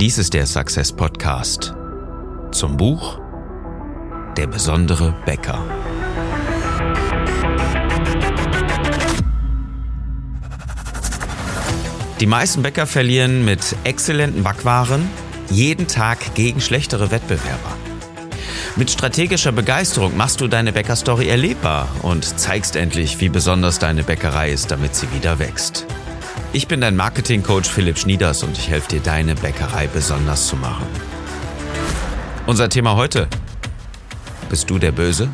Dies ist der Success Podcast zum Buch Der besondere Bäcker. Die meisten Bäcker verlieren mit exzellenten Backwaren jeden Tag gegen schlechtere Wettbewerber. Mit strategischer Begeisterung machst du deine Bäckerstory erlebbar und zeigst endlich, wie besonders deine Bäckerei ist, damit sie wieder wächst. Ich bin dein Marketing-Coach Philipp Schnieders und ich helfe dir, deine Bäckerei besonders zu machen. Unser Thema heute. Bist du der Böse?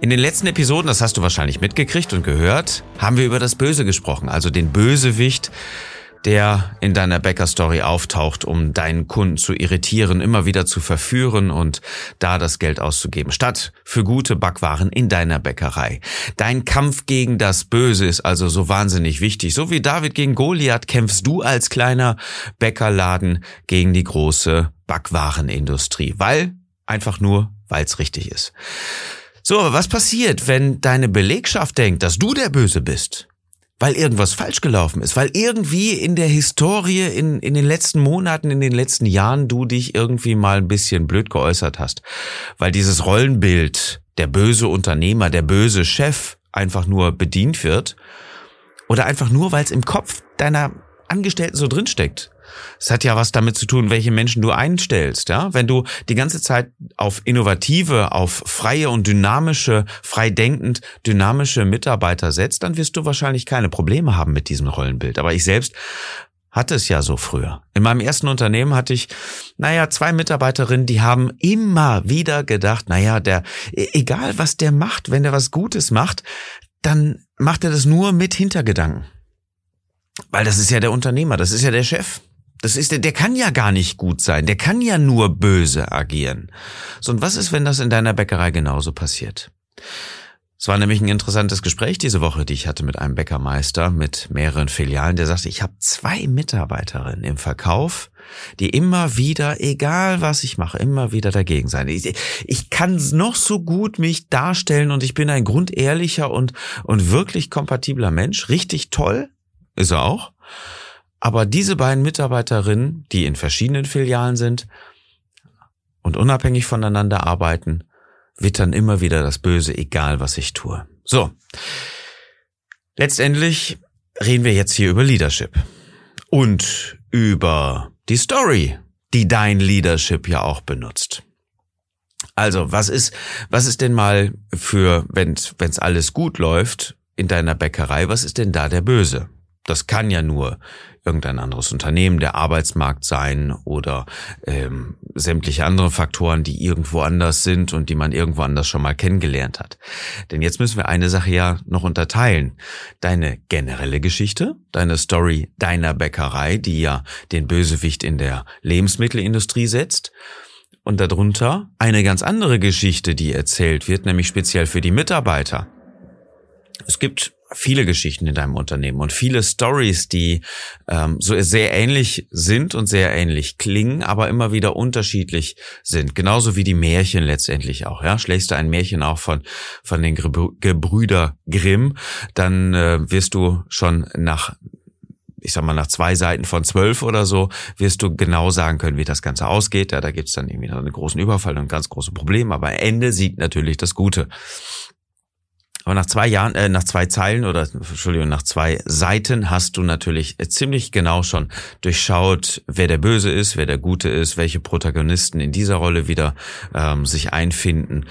In den letzten Episoden, das hast du wahrscheinlich mitgekriegt und gehört, haben wir über das Böse gesprochen, also den Bösewicht, der in deiner Bäcker-Story auftaucht, um deinen Kunden zu irritieren, immer wieder zu verführen und da das Geld auszugeben, statt für gute Backwaren in deiner Bäckerei. Dein Kampf gegen das Böse ist also so wahnsinnig wichtig. So wie David gegen Goliath kämpfst du als kleiner Bäckerladen gegen die große Backwarenindustrie, weil einfach nur, weil es richtig ist. So, aber was passiert, wenn deine Belegschaft denkt, dass du der Böse bist? Weil irgendwas falsch gelaufen ist, weil irgendwie in der Historie, in, in den letzten Monaten, in den letzten Jahren du dich irgendwie mal ein bisschen blöd geäußert hast, weil dieses Rollenbild, der böse Unternehmer, der böse Chef einfach nur bedient wird oder einfach nur, weil es im Kopf deiner Angestellten so drinsteckt. Es hat ja was damit zu tun, welche Menschen du einstellst, ja. Wenn du die ganze Zeit auf innovative, auf freie und dynamische, frei denkend, dynamische Mitarbeiter setzt, dann wirst du wahrscheinlich keine Probleme haben mit diesem Rollenbild. Aber ich selbst hatte es ja so früher. In meinem ersten Unternehmen hatte ich, naja, zwei Mitarbeiterinnen, die haben immer wieder gedacht, naja, der, e-, egal was der macht, wenn er was Gutes macht, dann macht er das nur mit Hintergedanken. Weil das ist ja der Unternehmer, das ist ja der Chef. Das ist, der der kann ja gar nicht gut sein. Der kann ja nur böse agieren. So, und was ist, wenn das in deiner Bäckerei genauso passiert? Es war nämlich ein interessantes Gespräch diese Woche, die ich hatte mit einem Bäckermeister mit mehreren Filialen, der sagte, ich habe zwei Mitarbeiterinnen im Verkauf, die immer wieder, egal was ich mache, immer wieder dagegen sein. Ich, ich kann noch so gut mich darstellen und ich bin ein grundehrlicher und, und wirklich kompatibler Mensch. Richtig toll, ist er auch. Aber diese beiden Mitarbeiterinnen, die in verschiedenen Filialen sind und unabhängig voneinander arbeiten, wittern immer wieder das Böse, egal was ich tue. So. Letztendlich reden wir jetzt hier über Leadership und über die Story, die dein Leadership ja auch benutzt. Also, was ist, was ist denn mal für, wenn es alles gut läuft in deiner Bäckerei, was ist denn da der Böse? Das kann ja nur irgendein anderes Unternehmen, der Arbeitsmarkt sein oder ähm, sämtliche andere Faktoren, die irgendwo anders sind und die man irgendwo anders schon mal kennengelernt hat. Denn jetzt müssen wir eine Sache ja noch unterteilen. Deine generelle Geschichte, deine Story deiner Bäckerei, die ja den Bösewicht in der Lebensmittelindustrie setzt. Und darunter eine ganz andere Geschichte, die erzählt wird, nämlich speziell für die Mitarbeiter. Es gibt viele Geschichten in deinem Unternehmen und viele Stories, die ähm, so sehr ähnlich sind und sehr ähnlich klingen, aber immer wieder unterschiedlich sind. Genauso wie die Märchen letztendlich auch. Ja, schlägst du ein Märchen auch von von den Gebrüder Grimm, dann äh, wirst du schon nach ich sag mal, nach zwei Seiten von zwölf oder so, wirst du genau sagen können, wie das Ganze ausgeht. Ja, da gibt's dann irgendwie noch einen großen Überfall und ganz großes Problem, aber am Ende siegt natürlich das Gute. Aber nach zwei Jahren, äh, nach zwei Zeilen oder Entschuldigung, nach zwei Seiten hast du natürlich ziemlich genau schon durchschaut, wer der Böse ist, wer der Gute ist, welche Protagonisten in dieser Rolle wieder ähm, sich einfinden.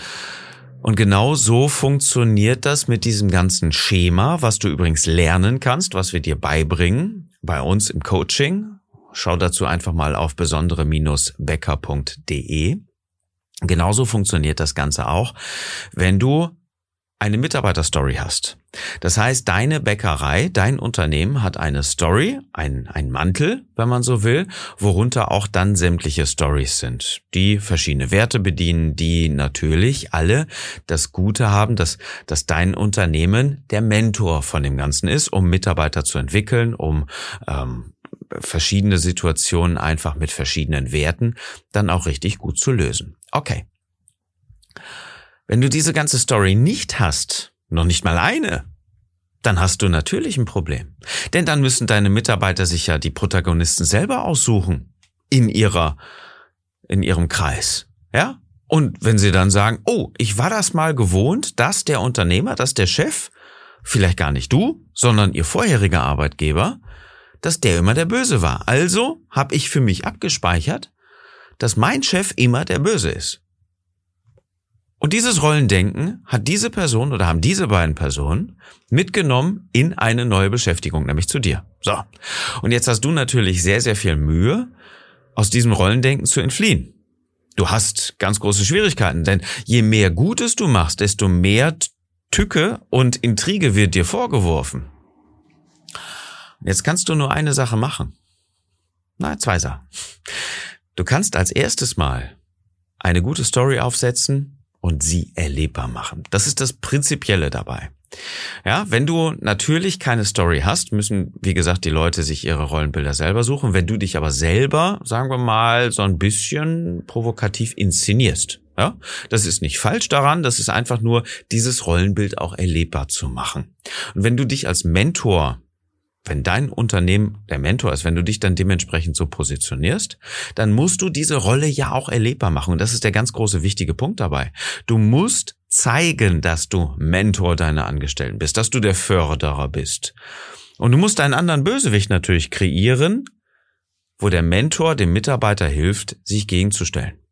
Und genau so funktioniert das mit diesem ganzen Schema, was du übrigens lernen kannst, was wir dir beibringen bei uns im Coaching. Schau dazu einfach mal auf besondere-becker.de. Genauso funktioniert das Ganze auch, wenn du eine Mitarbeiterstory hast. Das heißt, deine Bäckerei, dein Unternehmen hat eine Story, ein, ein Mantel, wenn man so will, worunter auch dann sämtliche Stories sind, die verschiedene Werte bedienen, die natürlich alle das Gute haben, dass, dass dein Unternehmen der Mentor von dem Ganzen ist, um Mitarbeiter zu entwickeln, um ähm, verschiedene Situationen einfach mit verschiedenen Werten dann auch richtig gut zu lösen. Okay. Wenn du diese ganze Story nicht hast, noch nicht mal eine, dann hast du natürlich ein Problem. Denn dann müssen deine Mitarbeiter sich ja die Protagonisten selber aussuchen. in ihrer, in ihrem Kreis. Ja? Und wenn sie dann sagen, oh, ich war das mal gewohnt, dass der Unternehmer, dass der Chef, vielleicht gar nicht du, sondern ihr vorheriger Arbeitgeber, dass der immer der Böse war. Also habe ich für mich abgespeichert, dass mein Chef immer der Böse ist. Und dieses Rollendenken hat diese Person oder haben diese beiden Personen mitgenommen in eine neue Beschäftigung, nämlich zu dir. So. Und jetzt hast du natürlich sehr, sehr viel Mühe, aus diesem Rollendenken zu entfliehen. Du hast ganz große Schwierigkeiten, denn je mehr Gutes du machst, desto mehr Tücke und Intrige wird dir vorgeworfen. Jetzt kannst du nur eine Sache machen. Nein, zwei Sachen. Du kannst als erstes Mal eine gute Story aufsetzen und sie erlebbar machen. Das ist das Prinzipielle dabei. Ja, wenn du natürlich keine Story hast, müssen, wie gesagt, die Leute sich ihre Rollenbilder selber suchen. Wenn du dich aber selber, sagen wir mal, so ein bisschen provokativ inszenierst, ja, das ist nicht falsch daran, das ist einfach nur, dieses Rollenbild auch erlebbar zu machen. Und wenn du dich als Mentor wenn dein Unternehmen der Mentor ist, wenn du dich dann dementsprechend so positionierst, dann musst du diese Rolle ja auch erlebbar machen. Und das ist der ganz große wichtige Punkt dabei. Du musst zeigen, dass du Mentor deiner Angestellten bist, dass du der Förderer bist. Und du musst einen anderen Bösewicht natürlich kreieren, wo der Mentor dem Mitarbeiter hilft, sich gegenzustellen.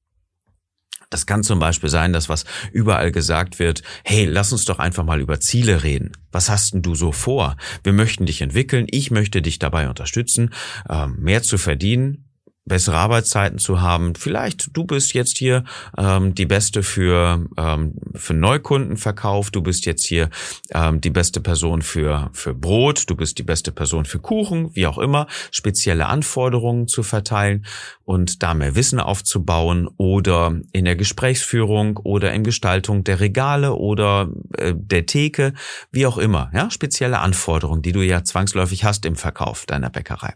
Das kann zum Beispiel sein, dass was überall gesagt wird, hey, lass uns doch einfach mal über Ziele reden. Was hast denn du so vor? Wir möchten dich entwickeln, ich möchte dich dabei unterstützen, ähm, mehr zu verdienen, bessere Arbeitszeiten zu haben. Vielleicht du bist jetzt hier ähm, die beste für ähm, für Neukundenverkauf. Du bist jetzt hier ähm, die beste Person für für Brot. Du bist die beste Person für Kuchen, wie auch immer. Spezielle Anforderungen zu verteilen und da mehr Wissen aufzubauen oder in der Gesprächsführung oder in Gestaltung der Regale oder äh, der Theke, wie auch immer. Ja, spezielle Anforderungen, die du ja zwangsläufig hast im Verkauf deiner Bäckerei.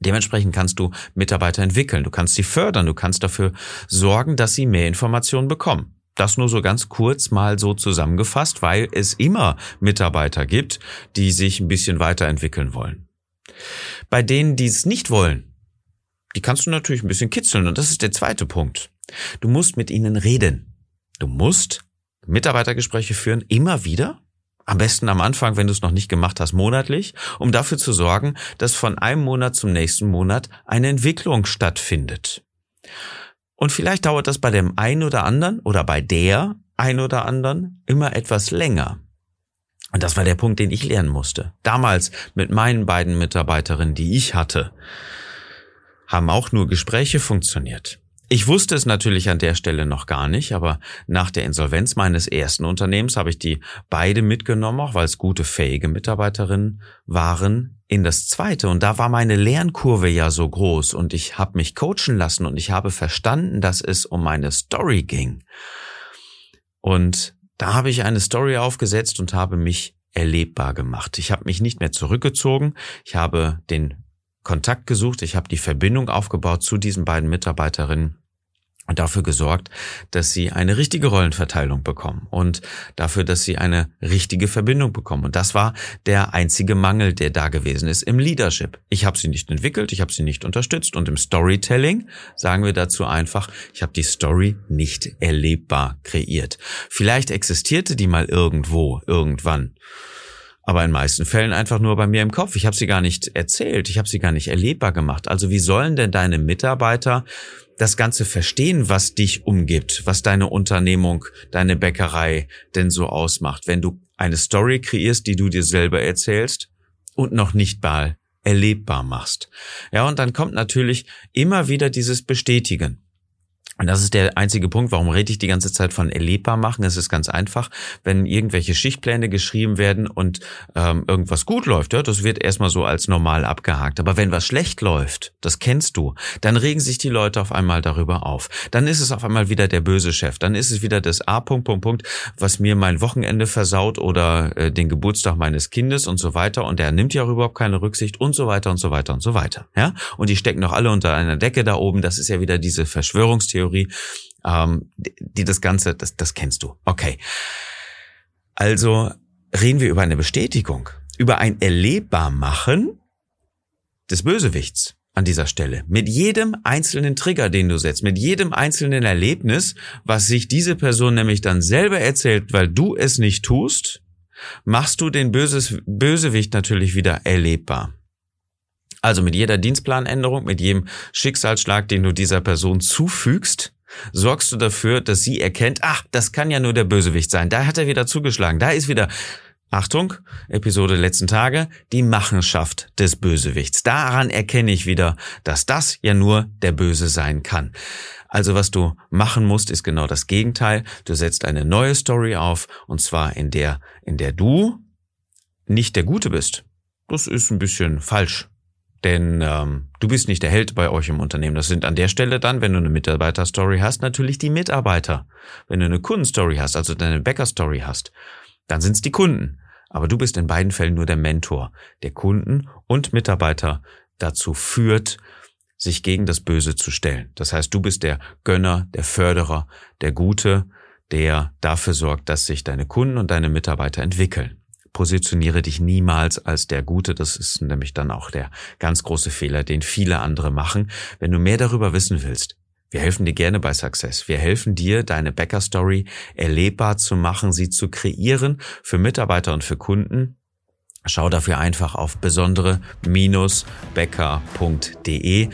Dementsprechend kannst du Mitarbeiter entwickeln, du kannst sie fördern, du kannst dafür sorgen, dass sie mehr Informationen bekommen. Das nur so ganz kurz mal so zusammengefasst, weil es immer Mitarbeiter gibt, die sich ein bisschen weiterentwickeln wollen. Bei denen, die es nicht wollen, die kannst du natürlich ein bisschen kitzeln und das ist der zweite Punkt. Du musst mit ihnen reden. Du musst Mitarbeitergespräche führen, immer wieder am besten am Anfang, wenn du es noch nicht gemacht hast, monatlich, um dafür zu sorgen, dass von einem Monat zum nächsten Monat eine Entwicklung stattfindet. Und vielleicht dauert das bei dem einen oder anderen oder bei der ein oder anderen immer etwas länger. Und das war der Punkt, den ich lernen musste. Damals mit meinen beiden Mitarbeiterinnen, die ich hatte, haben auch nur Gespräche funktioniert. Ich wusste es natürlich an der Stelle noch gar nicht, aber nach der Insolvenz meines ersten Unternehmens habe ich die beide mitgenommen, auch weil es gute, fähige Mitarbeiterinnen waren, in das zweite. Und da war meine Lernkurve ja so groß und ich habe mich coachen lassen und ich habe verstanden, dass es um meine Story ging. Und da habe ich eine Story aufgesetzt und habe mich erlebbar gemacht. Ich habe mich nicht mehr zurückgezogen. Ich habe den Kontakt gesucht, ich habe die Verbindung aufgebaut zu diesen beiden Mitarbeiterinnen und dafür gesorgt, dass sie eine richtige Rollenverteilung bekommen und dafür, dass sie eine richtige Verbindung bekommen. Und das war der einzige Mangel, der da gewesen ist im Leadership. Ich habe sie nicht entwickelt, ich habe sie nicht unterstützt und im Storytelling sagen wir dazu einfach, ich habe die Story nicht erlebbar kreiert. Vielleicht existierte die mal irgendwo, irgendwann aber in meisten Fällen einfach nur bei mir im Kopf. Ich habe sie gar nicht erzählt, ich habe sie gar nicht erlebbar gemacht. Also wie sollen denn deine Mitarbeiter das Ganze verstehen, was dich umgibt, was deine Unternehmung, deine Bäckerei denn so ausmacht, wenn du eine Story kreierst, die du dir selber erzählst und noch nicht mal erlebbar machst. Ja, und dann kommt natürlich immer wieder dieses Bestätigen. Und das ist der einzige Punkt, warum rede ich die ganze Zeit von erlebbar machen. Es ist ganz einfach, wenn irgendwelche Schichtpläne geschrieben werden und ähm, irgendwas gut läuft, ja, das wird erstmal so als normal abgehakt. Aber wenn was schlecht läuft, das kennst du, dann regen sich die Leute auf einmal darüber auf. Dann ist es auf einmal wieder der böse Chef. Dann ist es wieder das A. Punkt, Punkt, Punkt, was mir mein Wochenende versaut oder äh, den Geburtstag meines Kindes und so weiter. Und der nimmt ja überhaupt keine Rücksicht und so weiter und so weiter und so weiter. Ja, und die stecken doch alle unter einer Decke da oben. Das ist ja wieder diese Verschwörungstheorie Theorie, ähm, die das Ganze, das, das kennst du. Okay. Also reden wir über eine Bestätigung, über ein Erlebbarmachen des Bösewichts. an dieser Stelle. Mit jedem einzelnen Trigger, den du setzt, mit jedem einzelnen Erlebnis, was sich diese Person nämlich dann selber erzählt, weil du es nicht tust, machst du den Böses, Bösewicht natürlich wieder erlebbar. Also mit jeder Dienstplanänderung, mit jedem Schicksalsschlag, den du dieser Person zufügst, sorgst du dafür, dass sie erkennt, ach, das kann ja nur der Bösewicht sein. Da hat er wieder zugeschlagen. Da ist wieder, Achtung, Episode letzten Tage, die Machenschaft des Bösewichts. Daran erkenne ich wieder, dass das ja nur der Böse sein kann. Also was du machen musst, ist genau das Gegenteil. Du setzt eine neue Story auf, und zwar in der, in der du nicht der Gute bist. Das ist ein bisschen falsch. Denn ähm, du bist nicht der Held bei euch im Unternehmen. Das sind an der Stelle dann, wenn du eine Mitarbeiter-Story hast, natürlich die Mitarbeiter. Wenn du eine Kundenstory hast, also deine Bäcker-Story hast, dann sind es die Kunden. Aber du bist in beiden Fällen nur der Mentor, der Kunden und Mitarbeiter dazu führt, sich gegen das Böse zu stellen. Das heißt, du bist der Gönner, der Förderer, der Gute, der dafür sorgt, dass sich deine Kunden und deine Mitarbeiter entwickeln positioniere dich niemals als der Gute. Das ist nämlich dann auch der ganz große Fehler, den viele andere machen. Wenn du mehr darüber wissen willst, wir helfen dir gerne bei Success. Wir helfen dir, deine Bäcker-Story erlebbar zu machen, sie zu kreieren für Mitarbeiter und für Kunden. Schau dafür einfach auf besondere-bäcker.de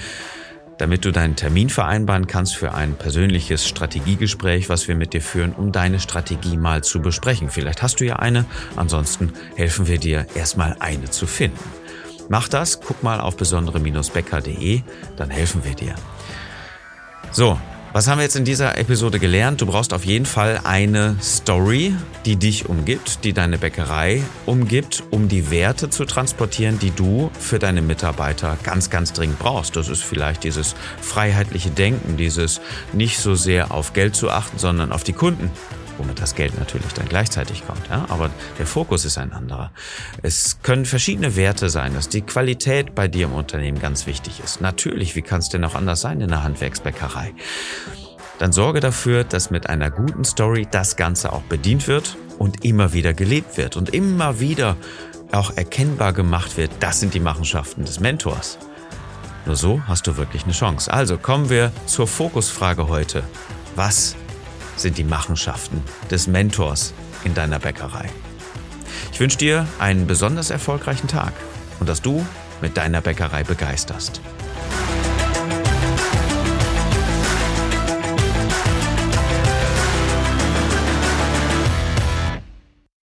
damit du deinen Termin vereinbaren kannst für ein persönliches Strategiegespräch, was wir mit dir führen, um deine Strategie mal zu besprechen. Vielleicht hast du ja eine, ansonsten helfen wir dir erstmal eine zu finden. Mach das, guck mal auf besondere-becker.de, dann helfen wir dir. So, was haben wir jetzt in dieser Episode gelernt? Du brauchst auf jeden Fall eine Story, die dich umgibt, die deine Bäckerei umgibt, um die Werte zu transportieren, die du für deine Mitarbeiter ganz, ganz dringend brauchst. Das ist vielleicht dieses freiheitliche Denken, dieses nicht so sehr auf Geld zu achten, sondern auf die Kunden womit das Geld natürlich dann gleichzeitig kommt. Ja? Aber der Fokus ist ein anderer. Es können verschiedene Werte sein, dass die Qualität bei dir im Unternehmen ganz wichtig ist. Natürlich, wie kann es denn auch anders sein in der Handwerksbäckerei? Dann sorge dafür, dass mit einer guten Story das Ganze auch bedient wird und immer wieder gelebt wird und immer wieder auch erkennbar gemacht wird. Das sind die Machenschaften des Mentors. Nur so hast du wirklich eine Chance. Also kommen wir zur Fokusfrage heute. Was sind die Machenschaften des Mentors in deiner Bäckerei. Ich wünsche dir einen besonders erfolgreichen Tag und dass du mit deiner Bäckerei begeisterst.